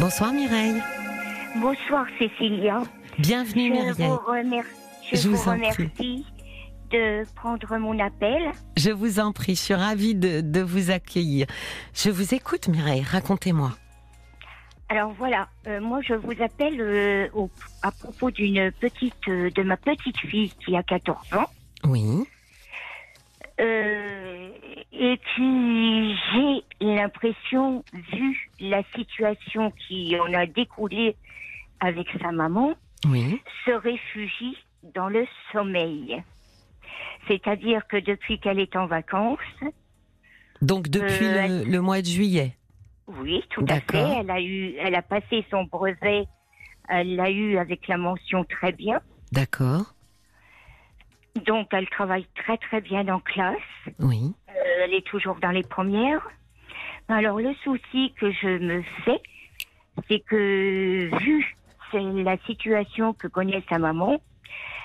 Bonsoir Mireille. Bonsoir Cécilia. Bienvenue je Mireille. vous, je Je vous remercie de prendre mon appel. Je vous en prie, je suis ravie de, de vous accueillir. Je vous écoute Mireille, racontez-moi. Alors voilà, euh, moi je vous appelle euh, au- à propos d'une petite, euh, de ma petite fille qui a 14 ans. Oui. Euh, et puis j'ai l'impression, vu la situation qui en a découlé avec sa maman, Oui. se réfugie dans le sommeil. C'est-à-dire que depuis qu'elle est en vacances, Donc depuis Euh, le, le mois de juillet. oui, tout à fait, elle a eu, elle a passé son brevet, elle l'a eu avec la mention très bien. D'accord. Donc elle travaille très très bien en classe. Oui. Euh, elle est toujours dans les premières. Alors le souci que je me fais, c'est que vu la situation que connaît sa maman,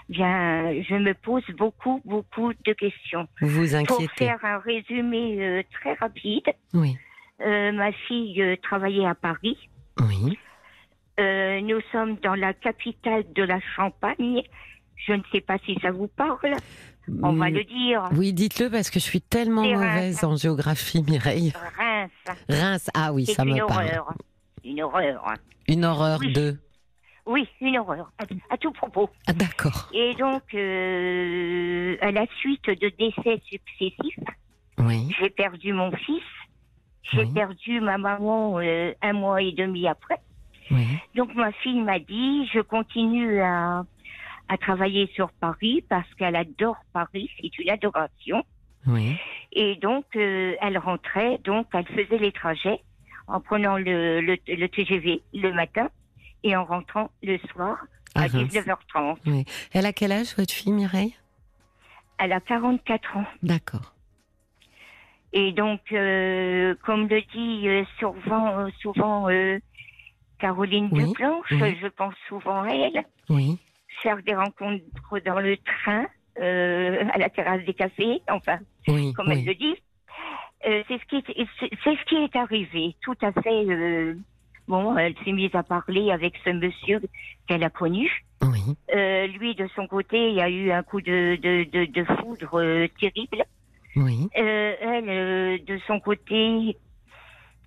bien je me pose beaucoup beaucoup de questions. Vous vous Pour inquiétez. faire un résumé euh, très rapide, Oui. euh, ma fille travaillait à Paris. Oui. Nous sommes dans la capitale de la Champagne. Je ne sais pas si ça vous parle. On va Mm, le dire. Oui, dites-le parce que je suis tellement mauvaise en géographie, Mireille. Reims. Reims, ah oui, ça me parle. horreur. Une horreur. Une horreur Oui. de. Oui, une horreur. À, à tout propos. Ah d'accord. Et donc, euh, à la suite de décès successifs, Oui. j'ai perdu mon fils. J'ai Oui. perdu ma maman euh, un mois et demi après. Oui. Donc ma fille m'a dit, je continue à, à travailler sur Paris parce qu'elle adore Paris, c'est une adoration. Oui. Et donc euh, elle rentrait, donc elle faisait les trajets en prenant le, le, le TGV le matin et en rentrant le soir à Ah, Reims. 19h30. Elle a quel âge votre fille, Mireille? Elle a 44 ans. D'accord. Et donc, euh, comme le dit euh, souvent, souvent Caroline Oui, Duplanche, oui. je pense souvent à elle. Oui. Faire des rencontres dans le train, euh, à la terrasse des cafés, enfin, Oui. comme elle le dit. Euh, c'est ce qui est, c'est ce qui est arrivé, tout à fait. euh, bon, elle s'est mise à parler avec ce monsieur qu'elle a connu. Oui. Euh, lui, de son côté, il y a eu un coup de, de, de, de foudre euh, terrible. Oui. Euh, elle, euh, de son côté,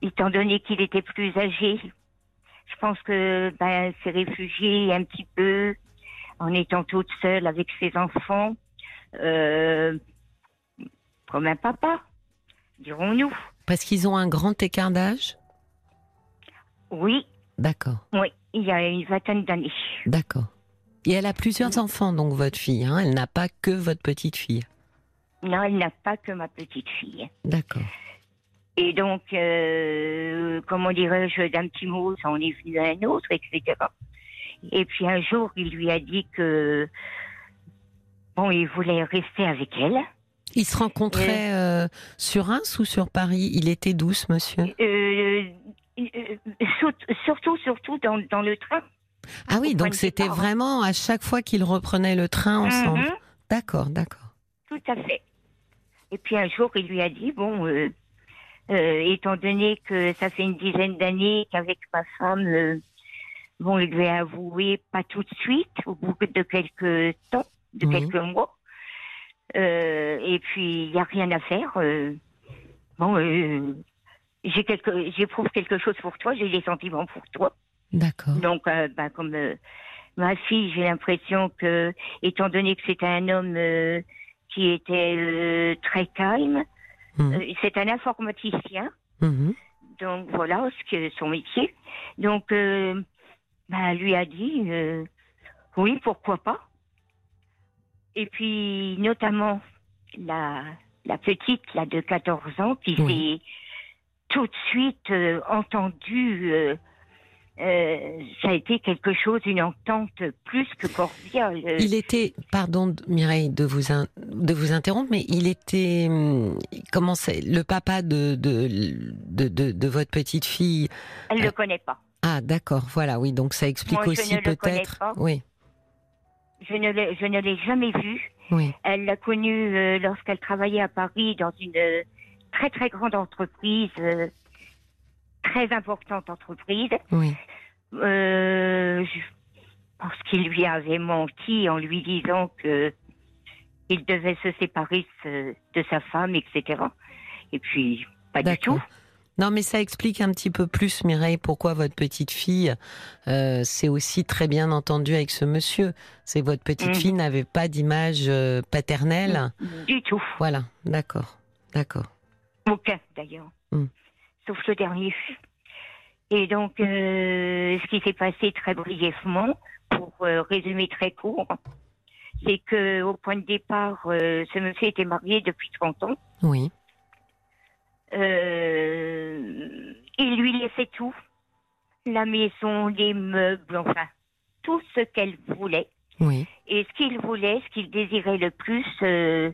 étant donné qu'il était plus âgé, je pense que ben, s'est réfugiée un petit peu en étant toute seule avec ses enfants, euh, comme un papa, dirons-nous. Parce qu'ils ont un grand écart d'âge? Oui, D'accord. oui, il y a une vingtaine d'années. D'accord. Et elle a plusieurs enfants, donc votre fille. Hein? Elle n'a pas que votre petite fille. Non, elle n'a pas que ma petite fille. D'accord. Et donc, euh, comment dirais-je, d'un petit mot, ça en est venu à un autre, etc. Et puis un jour, il lui a dit que, bon, il voulait rester avec elle. Ils se rencontraient euh, sur Reims ou sur Paris? Il était douce, monsieur? Euh, euh, sur- surtout, surtout dans, dans le train. Ah oui, donc c'était vraiment à chaque fois qu'ils reprenaient le train ensemble. Mhm, D'accord, d'accord. tout à fait. Et puis un jour, il lui a dit, bon, étant donné que ça fait une dizaine d'années qu'avec ma femme, bon, il lui a avoué, pas tout de suite, au bout de quelques temps, de Oui. quelques mois. Euh, et puis, il n'y a rien à faire. euh, bon, euh, j'ai quelque, j'éprouve quelque chose pour toi, j'ai des sentiments pour toi. D'accord. Donc, euh, bah, comme euh, ma fille, j'ai l'impression que, étant donné que c'était un homme euh, qui était euh, très calme, Mhm. euh, c'est un informaticien, Mhm. donc voilà ce que son métier. Donc, euh, bah, lui a dit, euh, oui, pourquoi pas. Et puis, notamment, la, la petite, là, de 14 ans, qui Oui. s'est tout de suite euh, entendue, euh, euh, ça a été quelque chose, une entente plus que cordiale. Il était, pardon Mireille de vous in- de vous interrompre, mais il était hum, comment c'est le papa de de, de de de votre petite fille. Elle ne euh, le connaît pas. Ah d'accord, voilà, oui, donc ça explique Moi, aussi peut-être. Oui, Je ne l'ai, je ne l'ai jamais vue. oui, Elle l'a connue euh, lorsqu'elle travaillait à Paris dans une euh, très très grande entreprise, euh, très importante entreprise. Oui. Je pense qu'il lui avait menti en lui disant que il devait se séparer de, de sa femme, etc. Et puis, pas du tout. Non, mais ça explique un petit peu plus, Mireille, pourquoi votre petite fille euh, s'est aussi très bien entendue avec ce monsieur. C'est votre petite Mhm. fille n'avait pas d'image euh, paternelle. Du tout. Voilà, d'accord, d'accord. Aucun, d'ailleurs. Mm. Sauf le dernier. Et donc, euh, ce qui s'est passé très brièvement, pour euh, résumer très court, c'est que au point de départ, ce monsieur était marié depuis 30 ans. Oui, Euh, il lui laissait tout. La maison, les meubles, enfin, tout ce qu'elle voulait. oui, Et ce qu'il voulait, ce qu'il désirait le plus, euh,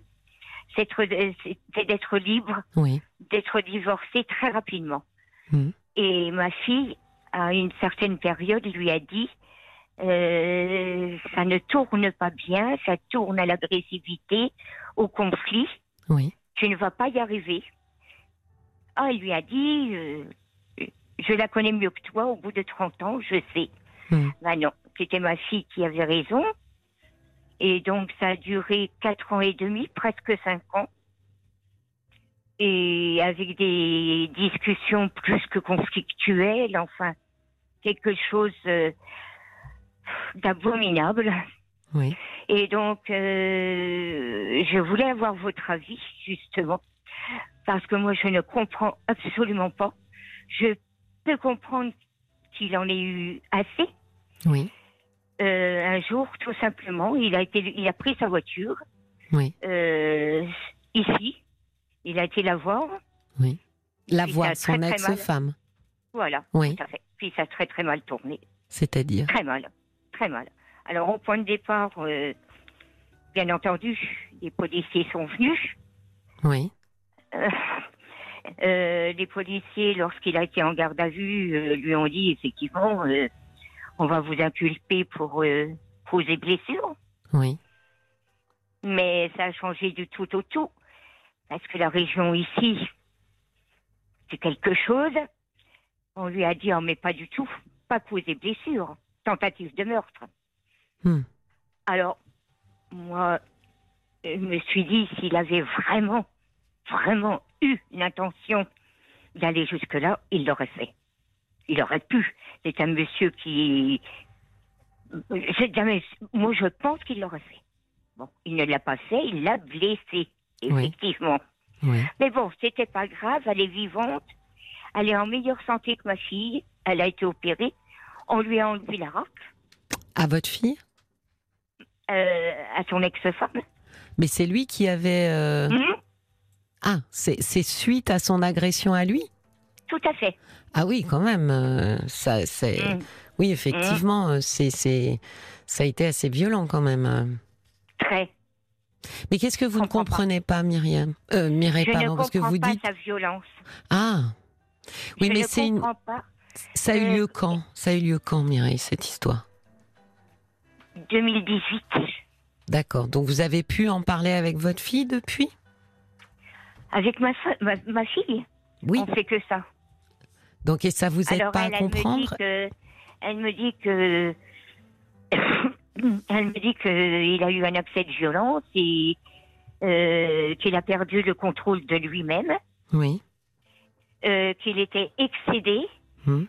c'est d'être- c'était d'être libre, oui, d'être divorcé très rapidement. Mhm. Et ma fille, à une certaine période, lui a dit, euh, ça ne tourne pas bien, ça tourne à l'agressivité, au conflit, oui, tu ne vas pas y arriver. Ah, il lui a dit, euh, je la connais mieux que toi, au bout de 30 ans, je sais. Mhm. Ben non, c'était ma fille qui avait raison. Et donc, ça a duré 4 ans et demi, presque 5 ans. Et avec des discussions plus que conflictuelles, enfin, quelque chose euh, d'abominable. oui. Et donc, euh, je voulais avoir votre avis, justement, parce que moi, je ne comprends absolument pas. Je peux comprendre qu'il en ait eu assez. Oui, Euh, un jour, tout simplement, il a, été, il a pris sa voiture oui, euh, ici. Il a été la voir. oui. La a son ex-femme. Voilà, Oui, tout à fait. Puis ça a très très mal tourné. c'est-à-dire. Très mal. Très mal. Alors, au point de départ, euh, bien entendu, les policiers sont venus. Oui, Euh, euh, les policiers, lorsqu'il a été en garde à vue, euh, lui ont dit effectivement, euh, on va vous inculper pour cause et blessures. oui, Mais ça a changé du tout au tout. Parce que la région ici, c'est quelque chose. On lui a dit, oh, mais pas du tout. Pas cause et blessures. Tentative de meurtre. Hmm. Alors, moi, je me suis dit, s'il avait vraiment, vraiment eu l'intention d'aller jusque-là, il l'aurait fait. Il aurait pu. C'est un monsieur qui. jamais- Moi, je pense qu'il l'aurait fait. Bon, il ne l'a pas fait, il l'a blessé, effectivement. oui. Mais bon, c'était pas grave, elle est vivante, elle est en meilleure santé que ma fille, elle a été opérée, on lui a enlevé la racle À votre fille? Euh, à son ex-femme. Mais c'est lui qui avait. euh, Mhm, Ah, c'est suite à son agression à lui? Tout à fait. Ah oui, quand même. euh, ça, c'est. Mhm, Oui, effectivement, euh, c'est, c'est, ça a été assez violent quand même. euh. Très. Mais qu'est-ce que vous ne pas. comprenez pas, Myriam? Euh, Mireille, Je pardon, ne parce que vous pas dites. sa violence. Ah, oui, je mais c'est une. pas. Ça a eu lieu quand? Ça a eu lieu quand, Mireille, cette histoire? 2018. D'accord. Donc vous avez pu en parler avec votre fille depuis? Avec ma, fa- ma, ma fille, Oui. on fait que ça. Donc et ça vous aide Alors pas elle, à elle me dit comprendre? que, elle me dit que, elle me dit qu'il a eu un accès de violence et euh, qu'il a perdu le contrôle de lui-même, Oui. euh, qu'il était excédé, Hmm.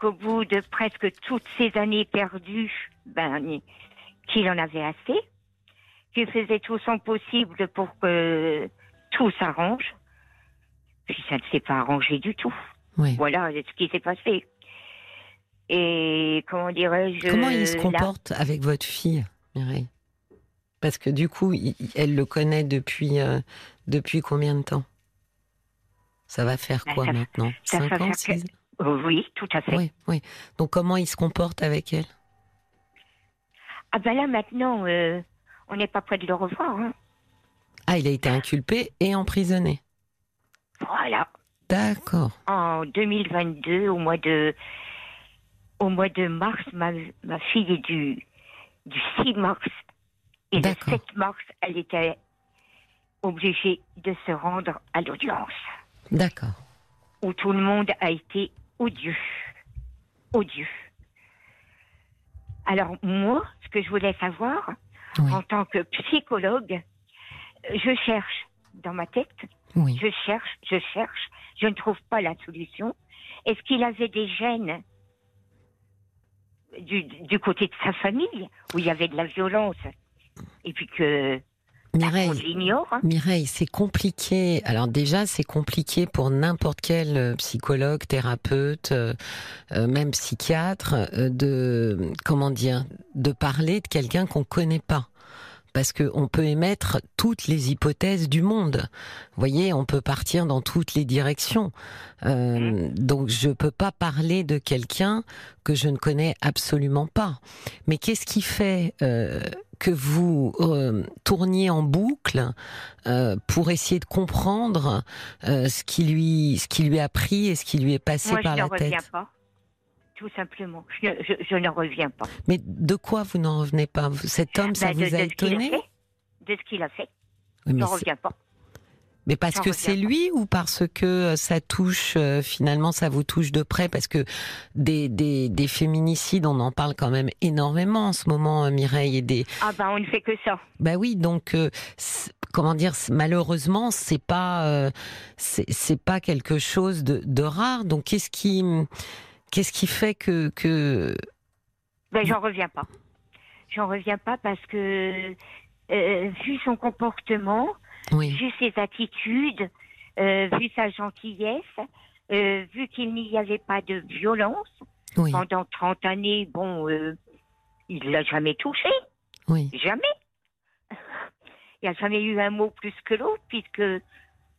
qu'au bout de presque toutes ces années perdues, ben, qu'il en avait assez, qu'il faisait tout son possible pour que tout s'arrange. Puis ça ne s'est pas arrangé du tout. Oui. Voilà ce qui s'est passé. Et comment dirais-je Comment il se là- comporte avec votre fille, Mireille? Parce que du coup, il- elle le connaît depuis euh, depuis combien de temps? Ça va faire Ben, quoi ça- maintenant? ça Cinq va ans, faire six Oui, tout à fait. Oui, oui. Donc comment il se comporte avec elle? Ah ben là maintenant, euh, on n'est pas près de le revoir. hein. Ah, il a été inculpé et emprisonné. Voilà. D'accord. En 2022, au mois de, au mois de mars, ma, ma fille est du, du 6 mars. Et le D'accord. 7 mars, elle était obligée de se rendre à l'audience, D'accord. où tout le monde a été odieux. Odieux. Alors, moi, ce que je voulais savoir, Oui. en tant que psychologue, je cherche dans ma tête, Oui. je cherche, je cherche, je ne trouve pas la solution. Est-ce qu'il avait des gènes du, du côté de sa famille, où il y avait de la violence, et puis que Mireille, l'ignore hein Mireille, c'est compliqué. Alors déjà, c'est compliqué pour n'importe quel euh, psychologue, thérapeute, euh, euh, même psychiatre, euh, de comment dire, de parler de quelqu'un qu'on connaît pas. Parce que on peut émettre toutes les hypothèses du monde. Vous voyez, on peut partir dans toutes les directions. Euh, Donc, je peux pas parler de quelqu'un que je ne connais absolument pas. Mais qu'est-ce qui fait euh, que vous euh, tourniez en boucle euh, pour essayer de comprendre euh, ce qui lui ce qui lui a pris et ce qui lui est passé Moi, par je la tête? pas. Tout simplement. Je, je, je n'en reviens pas. Mais de quoi vous n'en revenez pas Cet homme, ça Ben, de, vous a de étonné fait, De ce qu'il a fait. Oui, Je n'en reviens pas. mais parce que c'est lui ou parce que euh, ça touche euh, finalement ça vous touche de près parce que des, des, des féminicides on en parle quand même énormément en ce moment euh, Mireille et des Ah ben, on ne fait que ça. Bah oui, donc euh, comment dire, malheureusement, c'est pas euh, c'est pas quelque chose de, de rare. Donc qu'est-ce qui qu'est-ce qui fait que que Ben, j'en reviens pas. J'en reviens pas parce que, euh, vu son comportement, oui vu ses attitudes, euh, vu sa gentillesse, euh, vu qu'il n'y avait pas de violence, oui pendant 30 années, bon, il l'a jamais touché. oui Jamais. Il n'y a jamais eu un mot plus que l'autre, puisque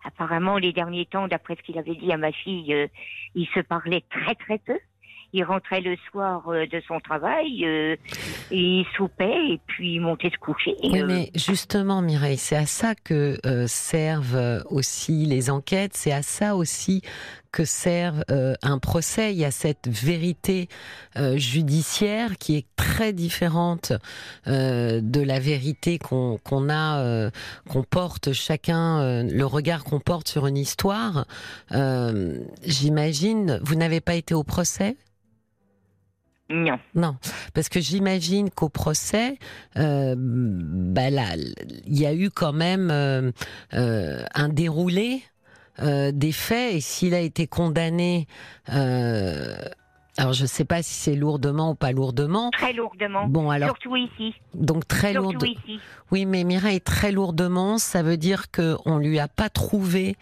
apparemment, les derniers temps, d'après ce qu'il avait dit à ma fille, euh, il se parlait très très peu. Il rentrait le soir euh, de son travail, euh, il soupait, et puis il montait se coucher. Oui, Euh, mais justement, Mireille, c'est à ça que euh, servent aussi les enquêtes, c'est à ça aussi que serve euh, un procès. Il y a cette vérité euh, judiciaire qui est très différente euh, de la vérité qu'on a, euh, qu'on porte chacun, le regard qu'on porte sur une histoire. J'imagine, vous n'avez pas été au procès? Non. non, parce que j'imagine qu'au procès, euh, bah là, il y a eu quand même euh, euh, un déroulé euh, des faits, et s'il a été condamné, euh, alors je ne sais pas si c'est lourdement ou pas lourdement. Très lourdement. Bon, alors Surtout ici. donc très Surtout lourd. ici. Oui, mais Mireille, très lourdement, ça veut dire que on lui a pas trouvé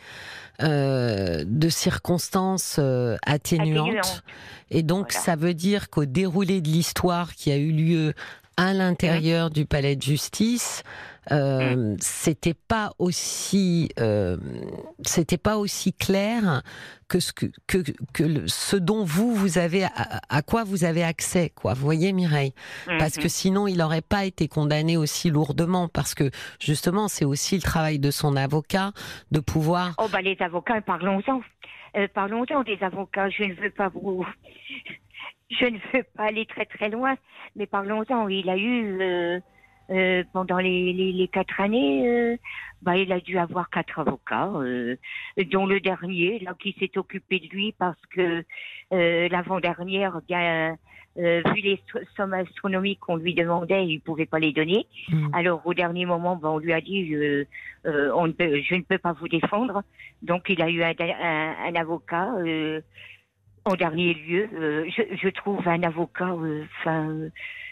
euh, de circonstances euh, atténuantes. Atténuante. Et donc, Voilà. ça veut dire qu'au déroulé de l'histoire qui a eu lieu à l'intérieur du palais de justice, euh, c'était pas aussi, euh, c'était pas aussi clair que ce que que, que le- ce dont vous vous avez à, à quoi vous avez accès, quoi. Vous voyez, Mireille, parce que sinon il n'aurait pas été condamné aussi lourdement, parce que justement c'est aussi le travail de son avocat de pouvoir. Oh, bah, les avocats, parlons-en. Euh, parlons-en des avocats. Je ne veux pas vous. Je ne veux pas aller très très loin, mais parlons-en. Il a eu, euh, pendant les, les, les quatre années, euh, bah, il a dû avoir quatre avocats, euh, dont le dernier, là, qui s'est occupé de lui parce que l'avant-dernière, bien, vu les so- sommes astronomiques qu'on lui demandait, il pouvait pas les donner. Hmm. Alors au dernier moment, ben, on lui a dit on ne peut- je ne peux pas vous défendre. Donc il a eu un, un- un avocat. en dernier lieu, je, je trouve un avocat, enfin,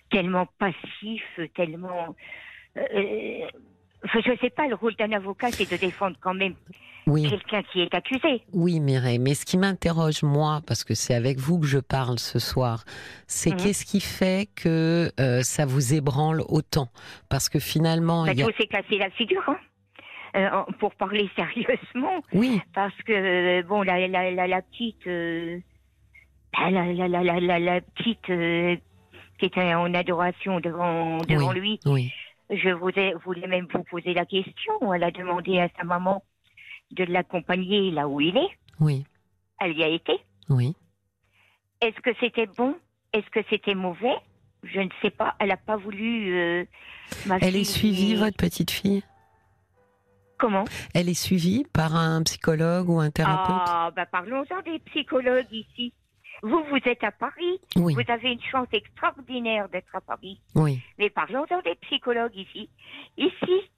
tellement passif, tellement. euh, euh, je sais pas, le rôle d'un avocat, c'est de défendre quand même Oui. quelqu'un qui est accusé. Oui, Mireille, mais ce qui m'interroge, moi, parce que c'est avec vous que je parle ce soir, c'est Mhm. qu'est-ce qui fait que euh, ça vous ébranle autant? Parce que finalement, Ben, il y a... s'est cassé la figure. hein. Euh, pour parler sérieusement, Oui, parce que bon la la la, la petite euh, la, petite qui était en adoration devant devant lui. oui, je voulais voulais même vous poser la question. Elle a demandé à sa maman de l'accompagner là où il est. Oui, elle y a été. Oui. est-ce que c'était bon? Est-ce que c'était mauvais? Je ne sais pas. Elle a pas voulu euh, ma Elle est suivie, votre petite fille? Comment? Elle est suivie par un psychologue ou un thérapeute? Ah, bah parlons-en des psychologues ici. Vous, vous êtes à Paris. Oui, Vous avez une chance extraordinaire d'être à Paris. oui, Mais parlons-en des psychologues ici. Ici,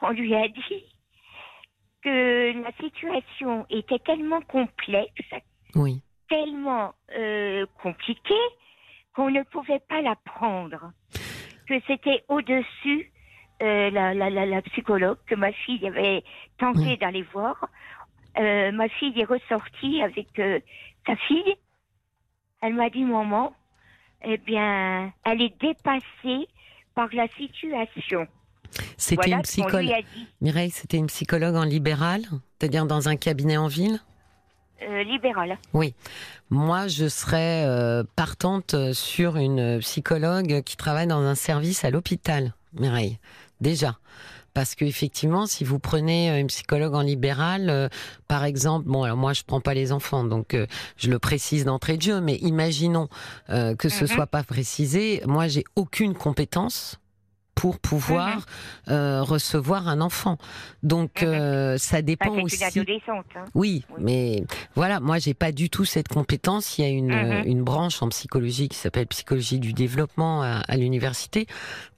on lui a dit que la situation était tellement complexe, oui. tellement euh, compliquée, qu'on ne pouvait pas la prendre. Que c'était au-dessus euh, la, la, la, la psychologue, que ma fille avait tenté Oui. d'aller voir. Euh, ma fille est ressortie avec euh, sa fille. Elle m'a dit, maman, eh bien, elle est dépassée par la situation. C'était voilà une psychologue. Mireille, c'était une psychologue en libéral, c'est-à-dire dans un cabinet en ville. Euh, libérale. Moi, je serais euh, partante sur une psychologue qui travaille dans un service à l'hôpital, Mireille. Déjà. Parce que effectivement, si vous prenez euh, une psychologue en libéral, euh, par exemple, bon, alors moi je prends pas les enfants, donc euh, je le précise d'entrée de jeu, mais imaginons euh, que ce Mhm. soit pas précisé. Moi, j'ai aucune compétence pour pouvoir euh, recevoir un enfant. Donc Mhm. euh, ça dépend aussi. une adolescente. hein. Oui, Oui. mais voilà, moi j'ai pas du tout cette compétence. Il y a une, Mhm. euh, une branche en psychologie qui s'appelle psychologie du développement à, à l'université.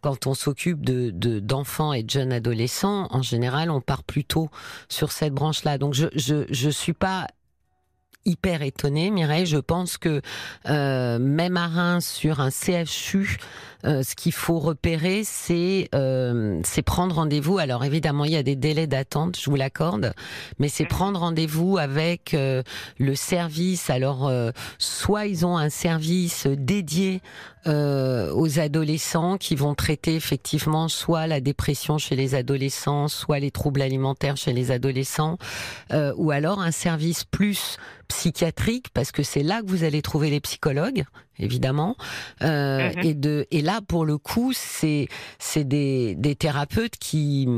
Quand on s'occupe de de- d'enfants et de jeunes adolescents, en général, on part plutôt sur cette branche-là. Donc je je je suis pas hyper étonnée, Mireille. Je pense que euh, même à Reims, sur un CHU, euh, ce qu'il faut repérer, c'est euh, c'est prendre rendez-vous. Alors évidemment, il y a des délais d'attente, je vous l'accorde, mais c'est Mhm. prendre rendez-vous avec euh, le service. Alors, euh, soit ils ont un service dédié euh, aux adolescents qui vont traiter effectivement soit la dépression chez les adolescents, soit les troubles alimentaires chez les adolescents, euh, ou alors un service plus psychiatrique parce que c'est là que vous allez trouver les psychologues évidemment euh, Mhm. et de et là pour le coup c'est c'est des des thérapeutes qui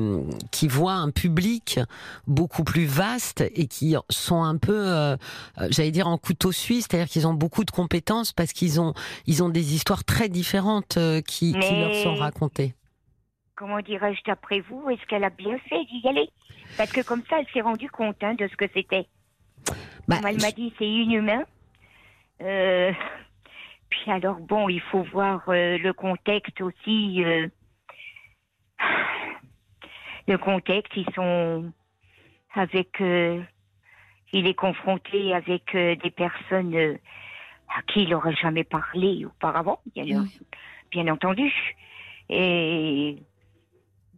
qui voient un public beaucoup plus vaste et qui sont un peu euh, euh, j'allais dire en couteau suisse c'est-à-dire qu'ils ont beaucoup de compétences parce qu'ils ont ils ont des histoires très différentes qui leur sont racontées Comment dirais-je d'après vous Est-ce qu'elle a bien fait d'y aller? Parce que comme ça, elle s'est rendue compte hein, de ce que c'était. Bah, Comme elle m'a dit, c'est inhumain. Euh, Puis alors, bon, il faut voir euh, le contexte aussi. euh, Le contexte, ils sont avec. euh, Il est confronté avec des personnes à qui il n'aurait jamais parlé auparavant, bien, Oui. bien entendu. Et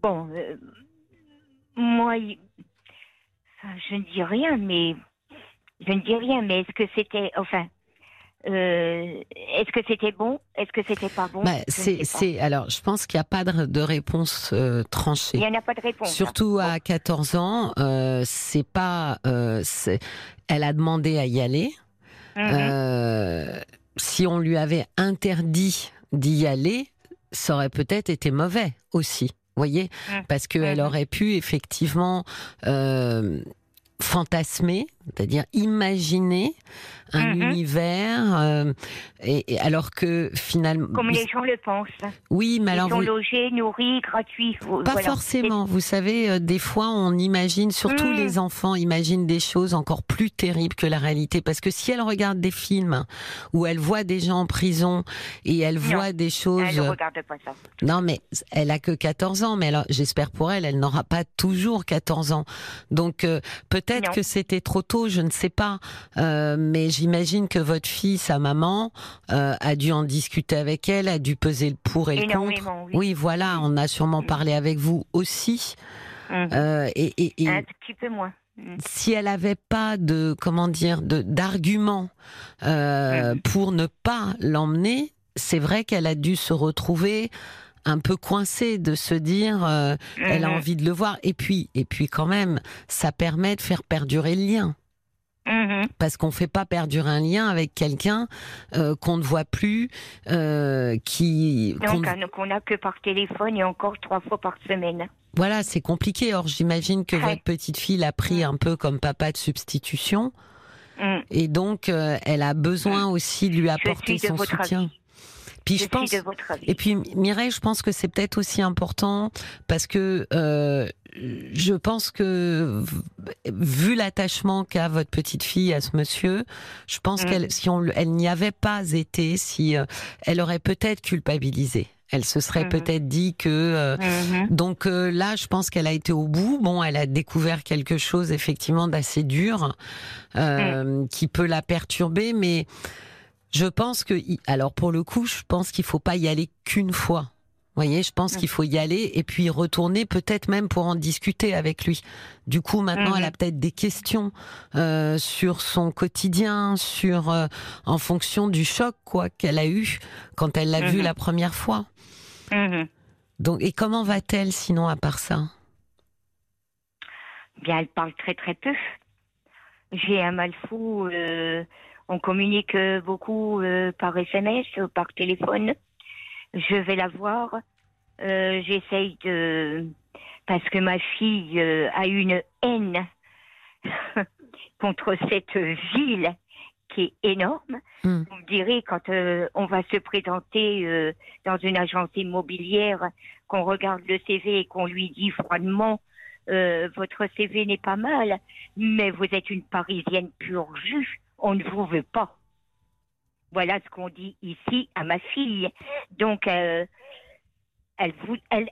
bon, moi, je ne dis rien, mais je ne dis rien, mais est-ce que c'était, enfin, euh, est-ce que c'était bon? Est-ce que c'était pas bon? Bah, c'est alors je pense qu'il n'y a pas de, de réponse euh, tranchée Il n'y en a pas de réponse. hein. Surtout à 14 ans, euh, c'est pas. Elle a demandé à y aller. Mhm. Euh, si on lui avait interdit d'y aller, ça aurait peut-être été mauvais aussi. Voyez, Mhm. parce qu'elle Mhm. aurait pu effectivement fantasmer, c'est-à-dire imaginer un Mhm. univers, euh, et, et alors que finalement, Comme les gens le pensent. oui, mais Ils alors sont vous, logés, nourris, gratuits. Vo- pas voilà. forcément. Vous savez, euh, des fois, on imagine, surtout Mm. les enfants, imaginent des choses encore plus terribles que la réalité. Parce que si elle regarde des films où elle voit des gens en prison et elle voit des C'est- choses. Elle ne regarde pas ça. Non, mais elle a que 14 ans. Mais alors, j'espère pour elle, elle n'aura pas toujours 14 ans. Donc, euh, peut-être Non. que c'était trop tôt, je ne sais pas. Euh, mais j'imagine que votre fille, sa maman, euh, a dû en discuter avec elle, a dû peser le pour et le contre. Oui. Oui, voilà, on a sûrement Mm. parlé avec vous aussi. Mhm. Euh, et et- et Un petit peu moins. Mhm. si elle avait pas de comment dire de d'arguments euh, Mhm. pour ne pas l'emmener, c'est vrai qu'elle a dû se retrouver un peu coincée de se dire euh, elle a envie de le voir et puis et puis quand même ça permet de faire perdurer le lien Mhm. parce qu'on fait pas perdurer un lien avec quelqu'un euh, qu'on ne voit plus euh, qui qu'on un- qu'on n'a que par téléphone et encore trois fois par semaine. Voilà, c'est compliqué. Or, j'imagine que Ouais. votre petite fille l'a pris un peu comme papa de substitution. Mhm. Et donc, euh, elle a besoin aussi de lui apporter son soutien. avis. Puis je, pense. Et puis Mireille, je pense que c'est peut-être aussi important parce que euh, je pense que vu l'attachement qu'a votre petite fille à ce monsieur, je pense mm. qu'elle, si on, elle n'y avait pas été, si euh, elle aurait peut-être culpabilisé. Elle se serait mm-hmm. peut-être dit que euh, mm-hmm. donc euh, là, je pense qu'elle a été au bout. Bon, elle a découvert quelque chose effectivement d'assez dur mm. qui peut la perturber, mais je pense que alors pour le coup, je pense qu'il faut pas y aller qu'une fois voyez, je pense qu'il faut y aller et puis retourner peut-être même pour en discuter avec lui. Du coup, maintenant, elle a peut-être des questions euh, sur son quotidien, sur euh, en fonction du choc quoi qu'elle a eu quand elle l'a vu mhm. la première fois. Mhm. Donc, et comment va-t-elle sinon à part ça? Bien, elle parle très très peu. J'ai un mal fou. Euh, on communique beaucoup par SMS, par téléphone je vais la voir. Euh, J'essaye de... Parce que ma fille euh, a une haine contre cette ville qui est énorme. Vous me direz, quand euh, on va se présenter euh, dans une agence immobilière, qu'on regarde le CV et qu'on lui dit froidement, votre CV n'est pas mal, mais vous êtes une Parisienne pure jus, on ne vous veut pas. Voilà ce qu'on dit ici à ma fille. Donc, euh, elle,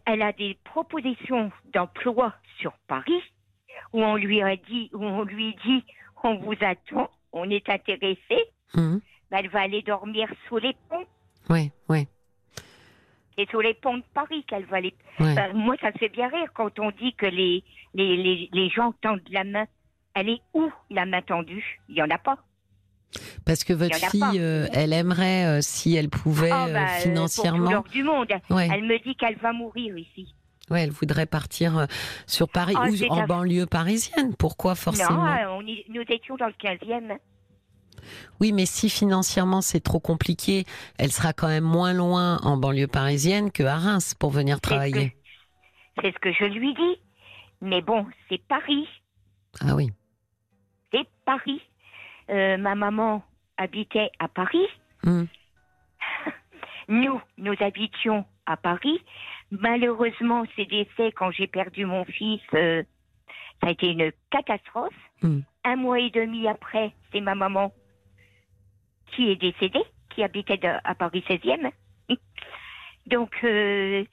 elle, a des propositions d'emploi sur Paris où on lui a dit, où on lui dit, on vous attend, on est intéressé. Mhm. Ben, elle va aller dormir sous les ponts. Oui, oui. C'est sous les ponts de Paris qu'elle va aller. Ben, moi, ça me fait bien rire quand on dit que les, les, les, les gens tendent la main. Elle est où la main tendue? Il n'y en a pas. Parce que votre fille, euh, elle aimerait, euh, si elle pouvait oh, bah, financièrement. du monde. Elle me dit qu'elle va mourir ici. Ouais, elle voudrait partir sur Paris oh, ou en banlieue parisienne. Pourquoi forcément Non, nous étions dans le 15e. Oui, mais si financièrement c'est trop compliqué, elle sera quand même moins loin en banlieue parisienne que à Reims pour venir travailler. C'est ce, que je lui dis. Mais bon, c'est Paris. Ah oui. C'est Paris. Euh, ma maman habitait à Paris. Hmm. Nous, nous habitions à Paris. Malheureusement, c'est décès quand j'ai perdu mon fils. Euh, ça a été une catastrophe. Hmm. Un mois et demi après, c'est ma maman qui est décédée, qui habitait à Paris 16e. Donc, euh,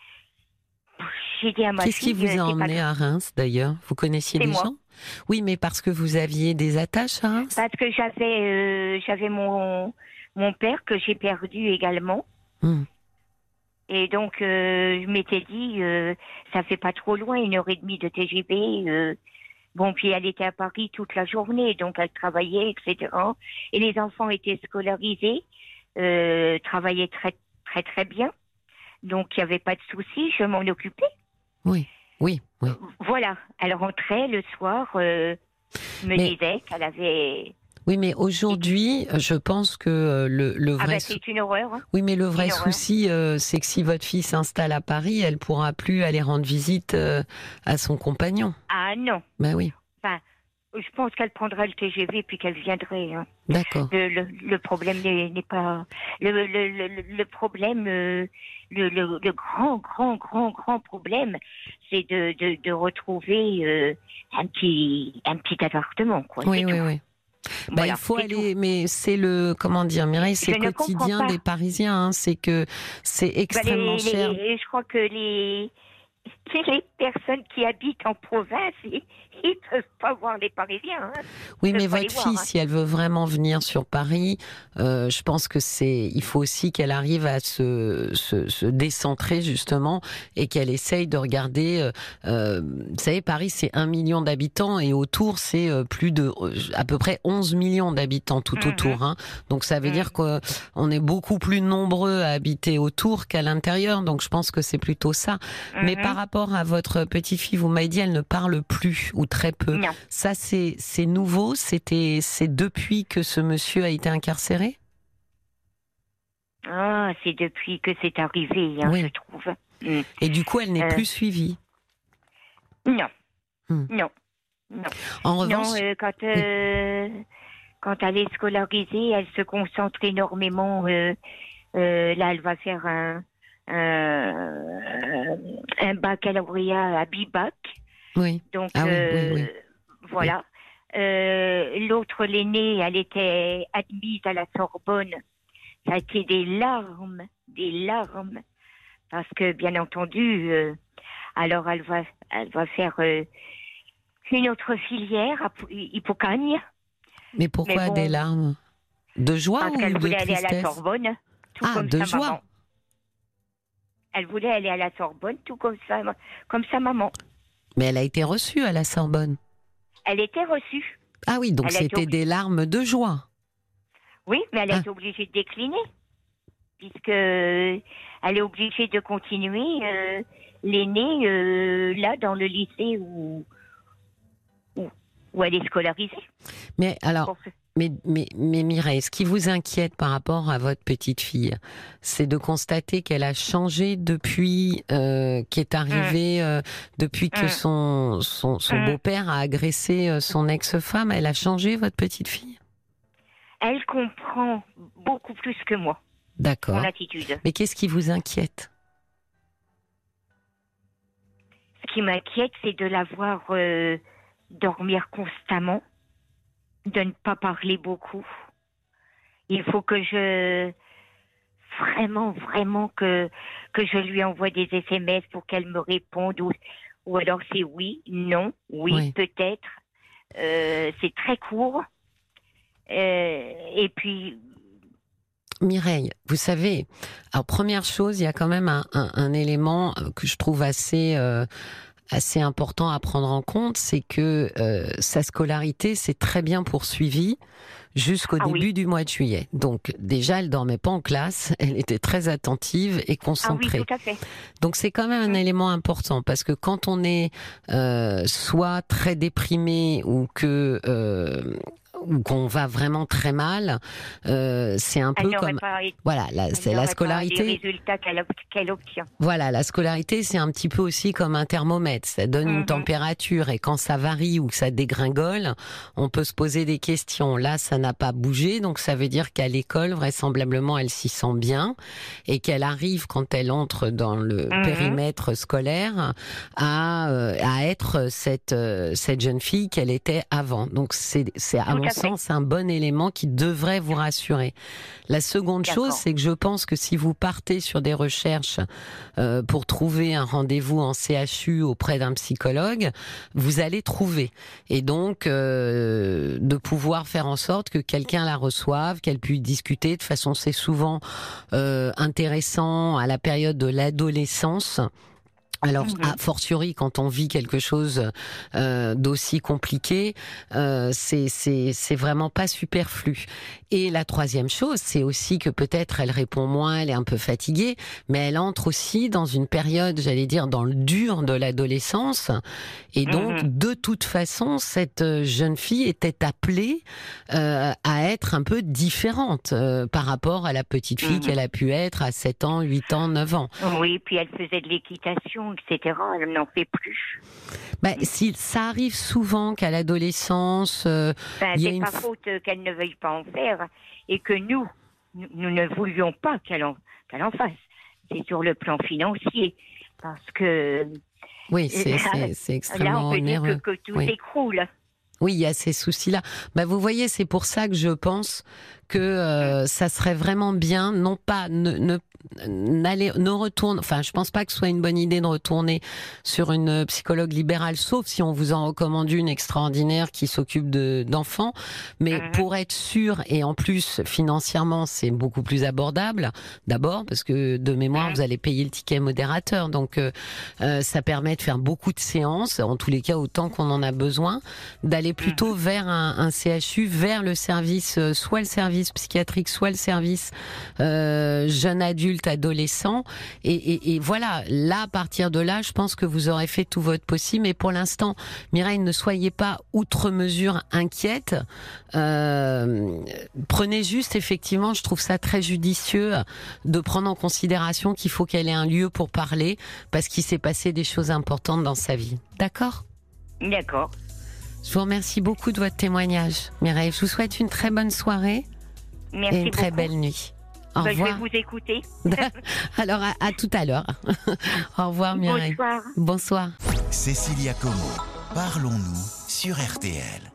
j'ai dit à ma Qu'est-ce qui vous a emmené à Reims d'ailleurs? Vous connaissiez des gens? Oui, mais parce que vous aviez des attaches à Reims Parce que j'avais euh, j'avais mon, mon père que j'ai perdu également. Hmm. Et donc, euh, je m'étais dit, euh, ça fait pas trop loin, une heure et demie de TGV. bon, puis elle était à Paris toute la journée, donc elle travaillait, etc. Et les enfants étaient scolarisés, travaillaient très, très, très bien. Donc, il n'y avait pas de souci, je m'en occupais. Oui. Oui, oui. Voilà, elle rentrait le soir, euh, me disait qu'elle avait. Oui, mais aujourd'hui, je pense que euh, le, le ah vrai. Ah c'est une horreur. Hein. Oui, mais le vrai souci, euh, c'est que si votre fille s'installe à Paris, elle pourra plus aller rendre visite à son compagnon. Ah non. Ben oui. Enfin, je pense qu'elle prendrait le TGV puis qu'elle viendrait. Hein. D'accord. Le, problème n'est pas le, le problème, euh, le, grand grand grand grand problème, c'est de, de, retrouver euh, un petit un petit appartement. Quoi, oui oui oui. Bah, il faut aller, mais c'est le comment dire, Mireille, c'est le quotidien des Parisiens. Hein, c'est que c'est bah, extrêmement cher. je crois que les les personnes qui habitent en province, ils peuvent pas voir les Parisiens. Hein. Oui, mais votre fille, hein. si elle veut vraiment venir sur Paris, euh, je pense que c'est, il faut aussi qu'elle arrive à se, se, se, décentrer justement et qu'elle essaye de regarder. Euh, euh vous savez, Paris, c'est un million d'habitants et autour, c'est euh, plus de à peu près 11 millions d'habitants tout mhm. autour. Hein. Donc ça veut dire mhm. qu'on est beaucoup plus nombreux à habiter autour qu'à l'intérieur. Donc je pense que c'est plutôt ça. Mais mhm. par rapport à votre petite fille, vous m'avez dit, elle ne parle plus ou très peu. Ça, c'est c'est nouveau. C'était c'est depuis que ce monsieur a été incarcéré? Ah, c'est depuis que c'est arrivé, hein, je trouve. Et du coup, elle n'est euh. plus suivie? Non. Hmm. Non. Non. En revanche, euh, quand euh, quand elle est scolarisée, elle se concentre énormément là, elle va faire un, un, un baccalauréat à Bibac. Oui. Donc, Ah oui, euh, oui. voilà. Euh, L'autre, l'aînée, elle était admise à la Sorbonne. Ça a été des larmes, des larmes. Parce que, bien entendu, euh, alors elle va, elle va faire une autre filière, à Hippocagne, Mais pourquoi Mais bon. des larmes De joie parce qu'elle voulait aller à la Sorbonne, tout Ah, comme de sa joie. maman. Elle voulait aller à la Sorbonne, tout comme sa, comme sa maman. Mais elle a été reçue à la Sorbonne. Elle était reçue. Ah oui, donc c'était des larmes de joie. Oui, mais elle a Ah. été obligée de décliner, puisque euh, elle est obligée de continuer euh, l'aînée euh, là dans le lycée où, où où elle est scolarisée. Mais alors, mais, mais, mais Mireille, ce qui vous inquiète par rapport à votre petite fille, c'est de constater qu'elle a changé depuis euh, qu'est arrivé, euh, depuis que Mm. son, son, son Mm. beau-père a agressé euh, son ex-femme. Elle a changé, votre petite fille? Elle comprend beaucoup plus que moi D'accord. mon attitude. Mais qu'est-ce qui vous inquiète? Ce qui m'inquiète, c'est de la voir euh, dormir constamment, de ne pas parler beaucoup. Il faut que je vraiment, vraiment que que je lui envoie des SMS pour qu'elle me réponde ou ou alors c'est oui, non, oui, Oui. peut-être. Euh, c'est très court. Euh, et puis Mireille, vous savez, alors première chose, il y a quand même un, un- un élément euh, que je trouve assez euh, assez important à prendre en compte, c'est que euh, sa scolarité s'est très bien poursuivie jusqu'au Ah oui. début du mois de juillet. Donc déjà, elle dormait pas en classe, elle était très attentive et ah oui, concentrée. tout à fait. Donc c'est quand même un Mm. élément important parce que quand on est euh, soit très déprimé ou que euh, ou qu'on va vraiment très mal, euh, c'est un Elle peu comme pas, voilà, la, c'est la scolarité. les résultats qu'elle ob- qu'elle obtient. Voilà, la scolarité, c'est un petit peu aussi comme un thermomètre. Ça donne une Mhm. température et quand ça varie ou que ça dégringole, on peut se poser des questions. Là, ça n'a pas bougé, donc ça veut dire qu'à l'école, vraisemblablement, elle s'y sent bien et qu'elle arrive quand elle entre dans le Mhm. périmètre scolaire à euh, à être cette euh, cette jeune fille qu'elle était avant. Donc c'est à Tout mon. Sens un bon élément qui devrait vous rassurer. La seconde chose, c'est que je pense que si vous partez sur des recherches euh, pour trouver un rendez-vous en CHU auprès d'un psychologue, vous allez trouver. Et donc, euh, de pouvoir faire en sorte que quelqu'un la reçoive, qu'elle puisse discuter. De toute façon, c'est souvent euh, intéressant à la période de l'adolescence. Alors, a fortiori, quand on vit quelque chose euh, d'aussi compliqué, euh, c'est vraiment pas superflu. Et la troisième chose, c'est aussi que peut-être elle répond moins, elle est un peu fatiguée, mais elle entre aussi dans une période, j'allais dire, dans le dur de l'adolescence. Et donc, de toute façon, cette euh, jeune fille était appelée euh, à être un peu différente euh, par rapport à la petite fille qu'elle a pu être à 7 ans, 8 ans, 9 ans. Oui, puis elle faisait de l'équitation, etc. Elle n'en fait plus. Bah, si, ça arrive souvent qu'à l'adolescence, euh, a c'est une pas faute euh, qu'elle ne veuille pas en faire et que nous, nous, nous ne voulions pas qu'elle en, qu'elle en fasse. C'est sur le plan financier. Parce que oui, c'est Là, c'est- c'est là, extrêmement on peut dire que, que tout Oui. s'écroule. Oui, il y a ces soucis-là. Bah, vous voyez, c'est pour ça que je pense que euh, ça serait vraiment bien, non pas ne ne ne retourne. Enfin, je pense pas que ce soit une bonne idée de retourner sur une psychologue libérale, sauf si on vous en recommande une extraordinaire qui s'occupe de d'enfants. Mais Mhm. pour être sûr et en plus financièrement, c'est beaucoup plus abordable. D'abord parce que de mémoire, Mhm. vous allez payer le ticket modérateur, donc euh, euh, ça permet de faire beaucoup de séances, en tous les cas autant qu'on en a besoin, d'aller plutôt vers un, un CHU, vers le service, soit le service psychiatrique, soit le service euh, jeune adulte, adolescent. Et, et, et voilà, là, à partir de là, je pense que vous aurez fait tout votre possible. Mais pour l'instant, Mireille, ne soyez pas outre mesure inquiète. Euh, prenez juste, effectivement, je trouve ça très judicieux de prendre en considération qu'il faut qu'elle ait un lieu pour parler parce qu'il s'est passé des choses importantes dans sa vie. D'accord? D'accord. Je vous remercie beaucoup de votre témoignage, Mireille. Je vous souhaite une très bonne soirée Merci et une très belle nuit. Au Bah, je vais revoir. vous écouter. Alors à, à tout à l'heure. Au revoir Mireille. Bonsoir. Bonsoir. Cécilia Como, parlons-nous sur RTL.